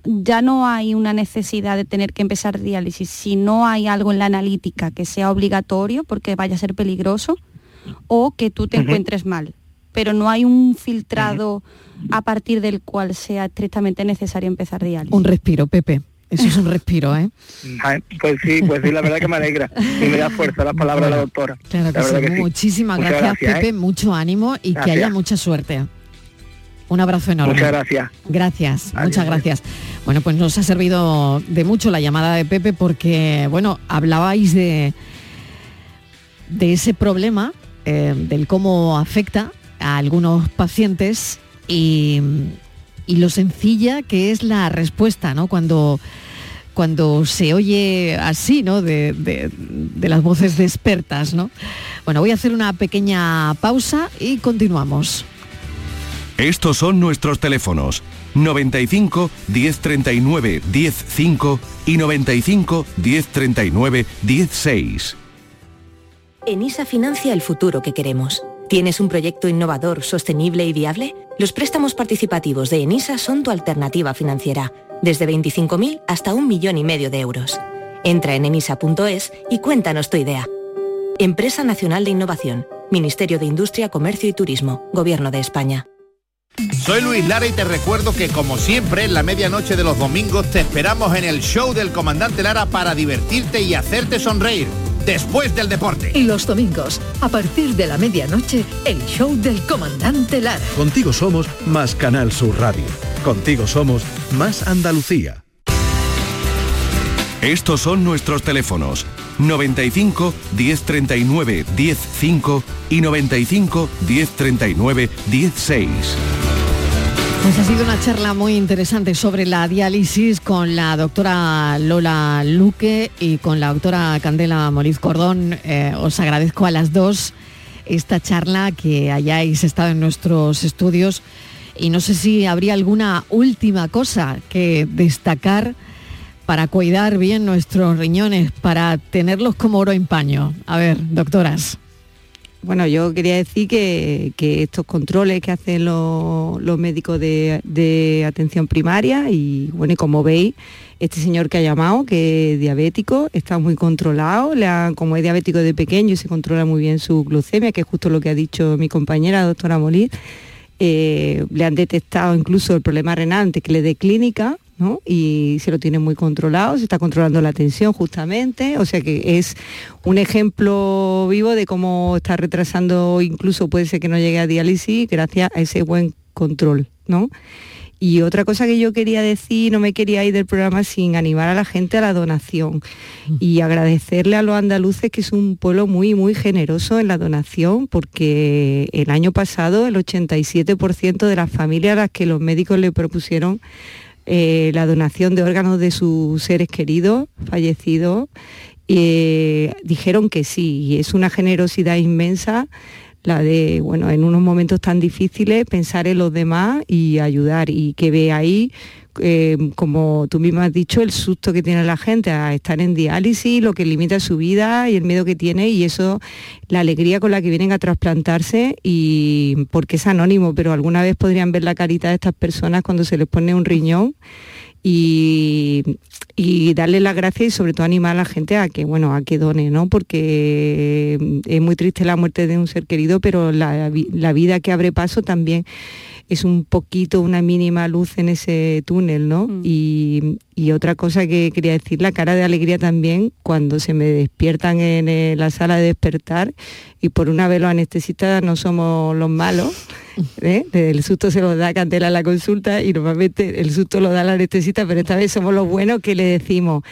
ya no hay una necesidad de tener que empezar diálisis. Si no hay algo en la analítica que sea obligatorio porque vaya a ser peligroso o que tú te encuentres mal pero no hay un filtrado a partir del cual sea estrictamente necesario empezar diálisis. Un respiro, Pepe. Eso es un respiro, ¿eh? Pues sí, pues sí, la verdad que me alegra y me da fuerza las palabras de la doctora. Claro que, sí. Muchísimas gracias, Pepe, ¿eh? mucho ánimo y que haya mucha suerte. Un abrazo enorme. Muchas gracias. Gracias, muchas gracias. Bueno, pues nos ha servido de mucho la llamada de Pepe porque, bueno, hablabais de, de ese problema, eh, del cómo afecta a algunos pacientes y, lo sencilla que es la respuesta, ¿no? Cuando, cuando se oye así, ¿no? De, las voces de expertas, ¿no? Bueno, voy a hacer una pequeña pausa y continuamos. Estos son nuestros teléfonos 95 1039 105 y 95 1039 16. ENISA financia el futuro que queremos ¿Tienes un proyecto innovador, sostenible y viable? Los préstamos participativos de ENISA son tu alternativa financiera, desde 25.000 hasta un millón y medio de euros. Entra en enisa.es y cuéntanos tu idea. Empresa Nacional de Innovación, Ministerio de Industria, Comercio y Turismo, Gobierno de España. Soy Luis Lara y te recuerdo que como siempre en la medianoche de los domingos te esperamos en el show del comandante Lara para divertirte y hacerte sonreír después del deporte. Y los domingos, a partir de la medianoche, el show del comandante Lara. Contigo somos más Canal Sur Radio. Contigo somos más Andalucía. Estos son nuestros teléfonos 95 1039 105 y 95 1039 16. Pues ha sido una charla muy interesante sobre la diálisis con la doctora Lola Luque y con la doctora Candela Moriz Cordón. Eh, os agradezco a las dos esta charla, que hayáis estado en nuestros estudios y no sé si habría alguna última cosa que destacar para cuidar bien nuestros riñones, para tenerlos como oro en paño. A ver, doctoras. Bueno, yo quería decir que, estos controles que hacen los, médicos de, atención primaria y bueno, y como veis, este señor que ha llamado, que es diabético, está muy controlado, como es diabético de pequeño y se controla muy bien su glucemia, que es justo lo que ha dicho mi compañera, doctora Molí, eh, le han detectado incluso el problema renal antes que le dé clínica, y se lo tiene muy controlado, se está controlando la tensión justamente, o sea que es un ejemplo vivo de cómo está retrasando, incluso puede ser que no llegue a diálisis gracias a ese buen control, ¿no? Y otra cosa que yo quería decir, no me quería ir del programa sin animar a la gente a la donación y agradecerle a los andaluces que es un pueblo muy, muy generoso en la donación, porque el año pasado el 87% de las familias a las que los médicos le propusieron eh, la donación de órganos de sus seres queridos fallecidos, eh, dijeron que sí, y es una generosidad inmensa la de, bueno, en unos momentos tan difíciles pensar en los demás y ayudar y que ve ahí eh, como tú misma has dicho, el susto que tiene la gente a estar en diálisis, lo que limita su vida y el miedo que tiene y eso, la alegría con la que vienen a trasplantarse y porque es anónimo, pero alguna vez podrían ver la carita de estas personas cuando se les pone un riñón y, darle las gracias y sobre todo animar a la gente a que, bueno, a que done, ¿no? Porque es muy triste la muerte de un ser querido, pero la vida que abre paso también es un poquito, una mínima luz en ese túnel, ¿no? Mm. Y, otra cosa que quería decir, la cara de alegría también cuando se me despiertan en eh, la sala de despertar y por una vez los anestesistas no somos los malos, ¿eh? el susto se los da Cantela a la consulta y normalmente el susto lo da el anestesista, pero esta vez somos los buenos que le decimos,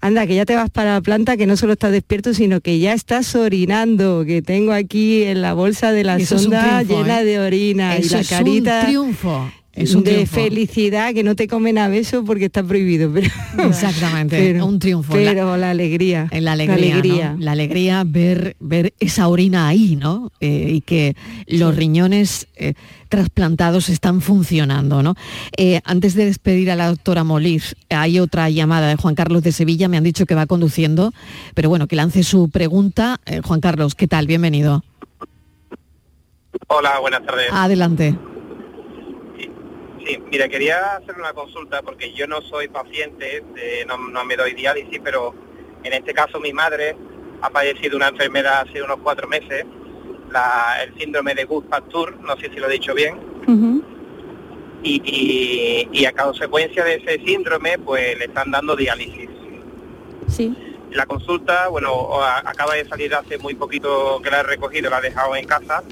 anda, que ya te vas para la planta, que no solo estás despierto, sino que ya estás orinando, que tengo aquí en la bolsa de la sonda llena ¿eh? de orina y la carita. Un triunfo. Es un de felicidad que no te comen a besos porque está prohibido. Pero, Exactamente, un triunfo. Pero la, alegría. La alegría. La alegría, ver, ver esa orina ahí, ¿no? Eh, y que los riñones eh, trasplantados están funcionando, ¿no? Eh, antes de despedir a la doctora Molis, hay otra llamada de Juan Carlos de Sevilla, me han dicho que va conduciendo, pero bueno, que lance su pregunta. Juan Carlos, ¿qué tal? Bienvenido. Hola, buenas tardes. Adelante. Sí, mira, quería hacer una consulta porque yo no soy paciente, no, me doy diálisis, pero en este caso mi madre ha padecido una enfermedad hace unos cuatro meses, el síndrome de Guth-Pastur, no sé si lo he dicho bien, y, a consecuencia de ese síndrome, pues le están dando diálisis. Sí. La consulta, bueno, acaba de salir hace muy poquito que la he recogido, la he dejado en casa,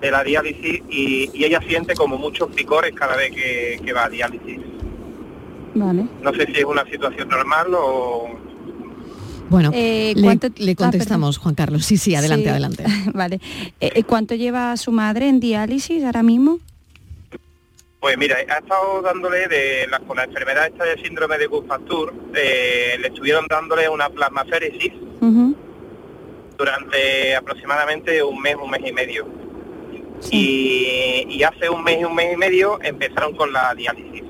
de la diálisis y, ella siente como muchos picores cada vez que, va a diálisis. Vale. No sé si es una situación normal o... Bueno, eh, le, ah, contestamos, Juan Carlos. Sí, sí, adelante, adelante. vale. Eh, eh, ¿Cuánto lleva su madre en diálisis ahora mismo? Pues mira, ha estado dándole, de la, con la enfermedad esta de síndrome de Guth-Pastur, le estuvieron dándole una plasmaféresis durante aproximadamente un mes, un mes y medio. Y, hace un mes y un mes y medio empezaron con la diálisis.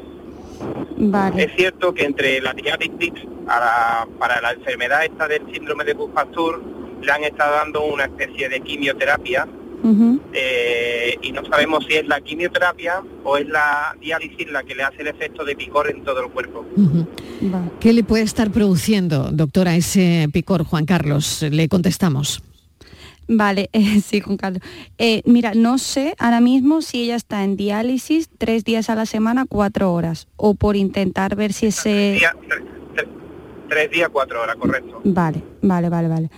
Es cierto que entre la diálisis para la enfermedad esta del síndrome de Pasteur le han estado dando una especie de quimioterapia eh, y no sabemos si es la quimioterapia o es la diálisis la que le hace el efecto de picor en todo el cuerpo. ¿Qué le puede estar produciendo, doctora, ese picor, Juan Carlos? Le contestamos. Vale, sí, Juan Carlos. Eh, mira, no sé ahora mismo si ella está en diálisis tres días a la semana, cuatro horas, o por intentar ver si ese... Tres días, cuatro horas, correcto. Vale, vale, vale, vale.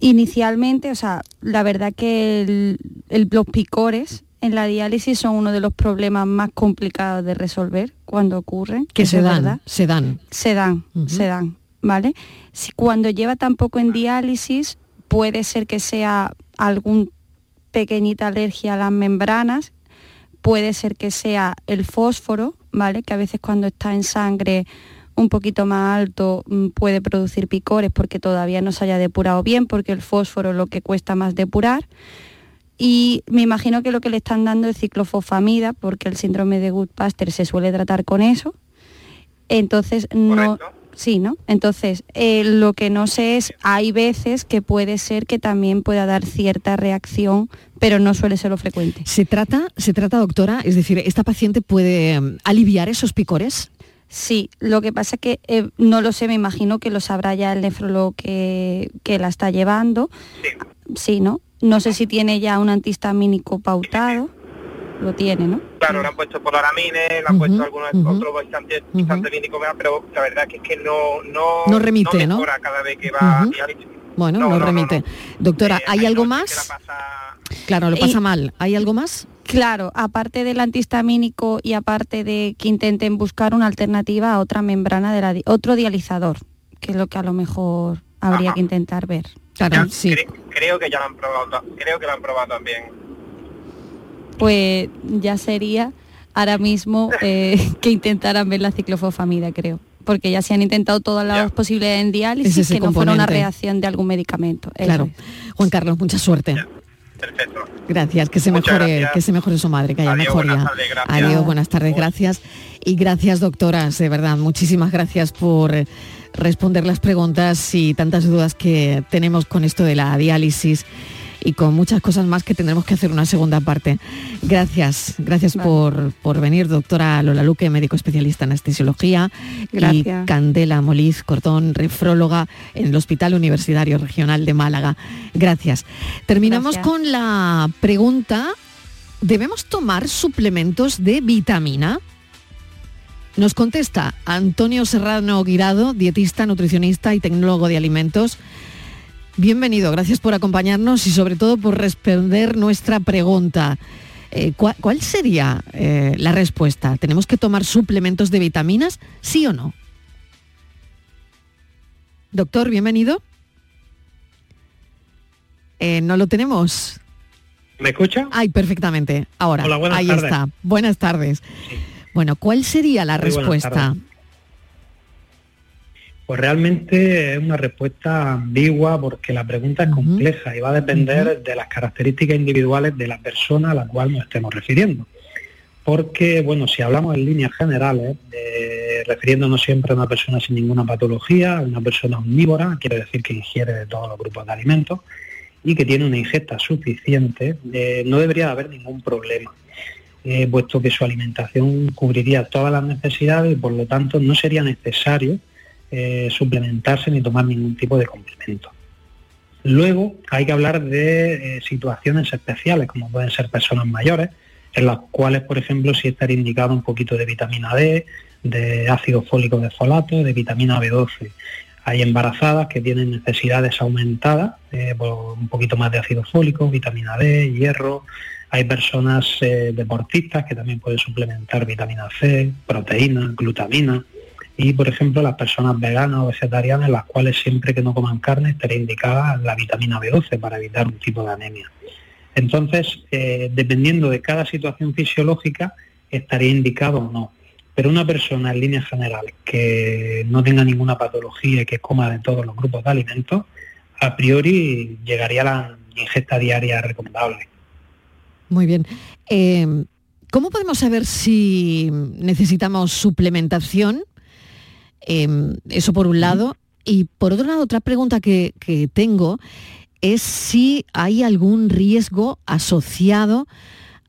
Inicialmente, o sea, la verdad que los picores en la diálisis son uno de los problemas más complicados de resolver cuando ocurren. Que se dan, se dan. Se dan, se dan, ¿vale? Si cuando lleva tan poco en diálisis, puede ser que sea algún pequeñita alergia a las membranas, puede ser que sea el fósforo, ¿vale? Que a veces cuando está en sangre un poquito más alto mm, puede producir picores porque todavía no se haya depurado bien, porque el fósforo es lo que cuesta más depurar. Y me imagino que lo que le están dando es ciclofosfamida, porque el síndrome de Goodpaster se suele tratar con eso. Entonces no, Sí, ¿no? Entonces, eh, lo que no sé es, hay veces que puede ser que también pueda dar cierta reacción, pero no suele ser lo frecuente. ¿Se trata, se trata doctora? Es decir, ¿esta paciente puede mm, aliviar esos picores? Sí, lo que pasa es que eh, no lo sé, me imagino que lo sabrá ya el nefrólogo que, que la está llevando. Sí. ¿no? No sé si tiene ya un antihistamínico pautado lo tiene, ¿no? Claro, le han puesto polaramines, le han puesto algunos otros bastante, bastante pero la verdad que es que no no, no remite, ¿no? cada vez que va Bueno, no, remite. Doctora, eh, ¿hay algo más? Claro, lo pasa mal. ¿Hay algo más? Claro, aparte del antihistamínico y aparte de que intenten buscar una alternativa a otra membrana de la otro dializador, que es lo que a lo mejor habría que intentar ver. Claro, sí. creo que ya lo han probado, creo que lo han probado también pues ya sería ahora mismo eh, que intentaran ver la ciclofosfamida, creo. Porque ya se han intentado todas las posibilidades en diálisis que no fuera una reacción de algún medicamento. Claro. Juan Carlos, mucha suerte. Perfecto. Gracias, que se mejore, que se mejore su madre, que haya mejoría. Adiós, buenas tardes, gracias. Y gracias, doctoras, de verdad, muchísimas gracias por responder las preguntas y tantas dudas que tenemos con esto de la diálisis y con muchas cosas más que tendremos que hacer una segunda parte. Gracias, gracias por, por, venir, doctora Lola Luque, médico especialista en anestesiología, y Candela Moliz Cordón, refróloga en el Hospital Universitario Regional de Málaga. Gracias. Terminamos con la pregunta, ¿debemos tomar suplementos de vitamina? Nos contesta Antonio Serrano Guirado, dietista, nutricionista y tecnólogo de alimentos. Bienvenido, gracias por acompañarnos y sobre todo por responder nuestra pregunta. Eh, ¿cuál, sería eh, la respuesta? ¿Tenemos que tomar suplementos de vitaminas? ¿Sí o no? Doctor, bienvenido. Eh, no lo tenemos. ¿Me escucha? Ay, perfectamente. Ahora, ahí está. Buenas tardes. Bueno, ¿cuál sería la respuesta? Pues realmente es una respuesta ambigua porque la pregunta es compleja y va a depender de las características individuales de la persona a la cual nos estemos refiriendo. Porque, bueno, si hablamos en líneas generales, refiriéndonos siempre a una persona sin ninguna patología, a una persona omnívora, quiere decir que ingiere de todos los grupos de alimentos y que tiene una ingesta suficiente, eh, no debería haber ningún problema. Eh, puesto que su alimentación cubriría todas las necesidades y por lo tanto no sería necesario eh, suplementarse ni tomar ningún tipo de complemento. Luego hay que hablar de eh, situaciones especiales, como pueden ser personas mayores, en las cuales, por ejemplo, sí estaría indicado un poquito de vitamina D, de ácido fólico de folato, de vitamina B12. Hay embarazadas que tienen necesidades aumentadas, por un poquito más de ácido fólico, vitamina D, hierro, hay personas eh, deportistas que también pueden suplementar vitamina C, proteína, glutamina y, por ejemplo, las personas veganas o vegetarianas, las cuales siempre que no coman carne estaría indicada la vitamina B12 para evitar un tipo de anemia. Entonces, eh, dependiendo de cada situación fisiológica, estaría indicado o no. Pero una persona en línea general que no tenga ninguna patología y que coma de todos los grupos de alimentos, a priori llegaría a la ingesta diaria recomendable. Muy bien. Em, ¿Cómo podemos saber si necesitamos suplementación? Em, eso por un lado. Y por otro lado, otra pregunta que, tengo es si hay algún riesgo asociado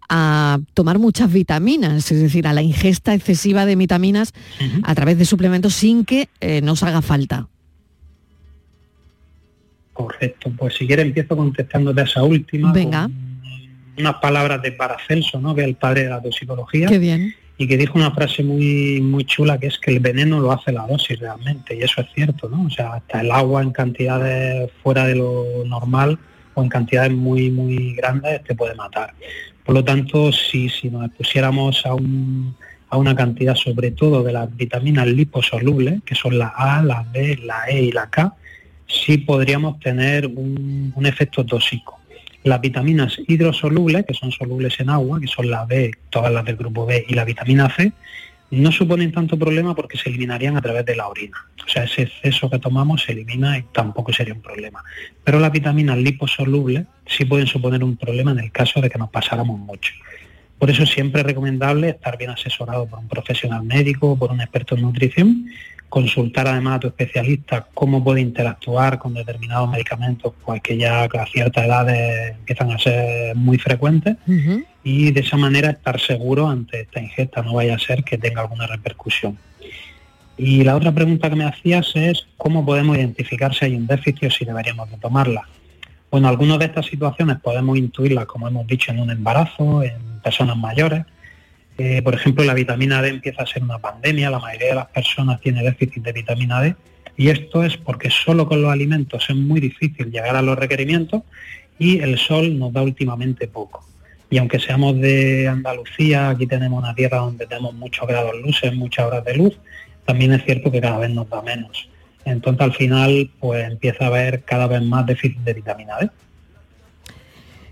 a tomar muchas vitaminas, es decir, a la ingesta excesiva de vitaminas a través de suplementos sin que eh, nos haga falta. Correcto, pues si quiere empiezo contestándote a esa última. Venga unas palabras de Paracelso, ¿no? que es el padre de la toxicología. Qué bien. Y que dijo una frase muy, muy chula que es que el veneno lo hace la dosis realmente, y eso es cierto, ¿no? O sea, hasta el agua en cantidades fuera de lo normal o en cantidades muy, muy grandes te puede matar. Por lo tanto, si, si nos expusiéramos a, un, a una cantidad sobre todo de las vitaminas liposolubles, que son la A, la B, la E y la K, sí podríamos tener un, un efecto tóxico. Las vitaminas hidrosolubles, que son solubles en agua, que son la B, todas las del grupo B, y la vitamina C, no suponen tanto problema porque se eliminarían a través de la orina. O sea, ese exceso que tomamos se elimina y tampoco sería un problema. Pero las vitaminas liposolubles sí pueden suponer un problema en el caso de que nos pasáramos mucho. Por eso siempre es recomendable estar bien asesorado por un profesional médico, por un experto en nutrición consultar además a tu especialista cómo puede interactuar con determinados medicamentos, pues que ya a cierta edad empiezan a ser muy frecuentes y de esa manera estar seguro ante esta ingesta, no vaya a ser que tenga alguna repercusión. Y la otra pregunta que me hacías es cómo podemos identificar si hay un déficit o si deberíamos de tomarla. Bueno, algunas de estas situaciones podemos intuirlas, como hemos dicho, en un embarazo, en personas mayores, eh, por ejemplo, la vitamina D empieza a ser una pandemia, la mayoría de las personas tiene déficit de vitamina D y esto es porque solo con los alimentos es muy difícil llegar a los requerimientos y el sol nos da últimamente poco. Y aunque seamos de Andalucía, aquí tenemos una tierra donde tenemos muchos grados luces, muchas horas de luz, también es cierto que cada vez nos da menos. Entonces al final pues empieza a haber cada vez más déficit de vitamina D.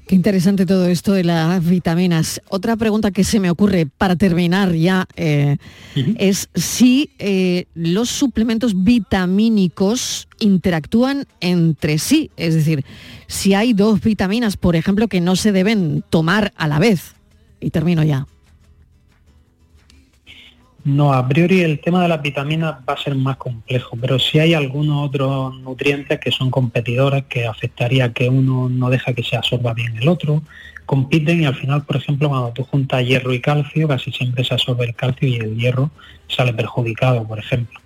Qué interesante todo esto de las vitaminas. Otra pregunta que se me ocurre para terminar ya eh, es si eh, los suplementos vitamínicos interactúan entre sí. Es decir, si hay dos vitaminas, por ejemplo, que no se deben tomar a la vez. Y termino ya. No, a priori el tema de las vitaminas va a ser más complejo, pero si hay algunos otros nutrientes que son competidores, que afectaría que uno no deja que se absorba bien el otro, compiten y al final, por ejemplo, cuando tú juntas hierro y calcio, casi siempre se absorbe el calcio y el hierro sale perjudicado, por ejemplo.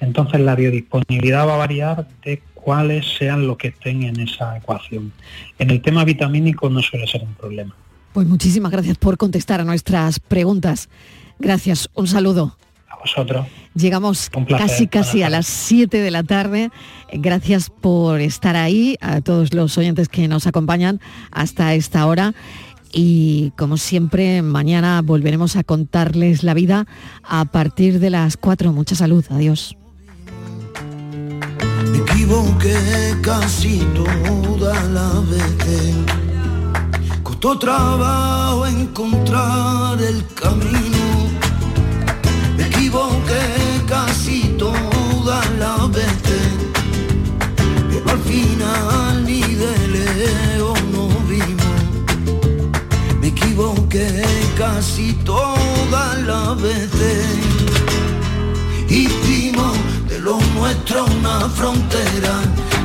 Entonces la biodisponibilidad va a variar de cuáles sean los que estén en esa ecuación. En el tema vitamínico no suele ser un problema. Pues muchísimas gracias por contestar a nuestras preguntas. Gracias, un saludo. A vosotros. Llegamos casi casi a las 7 de la tarde. Gracias por estar ahí, a todos los oyentes que nos acompañan hasta esta hora. Y como siempre, mañana volveremos a contarles la vida a partir de las 4. Mucha salud. Adiós. Me equivoqué casi toda la vez. Costó trabajo encontrar el camino al final ni de leo no vimos. Me equivoqué casi todas las veces. Hicimos de lo nuestro una frontera,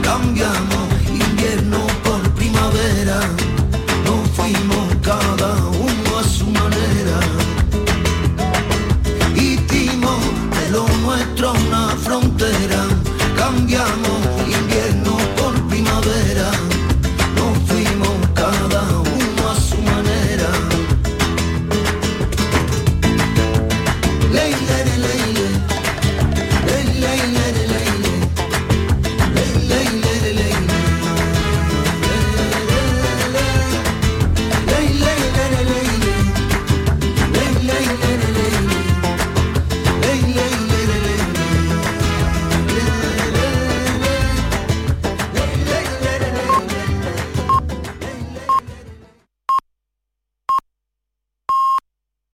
cambiamos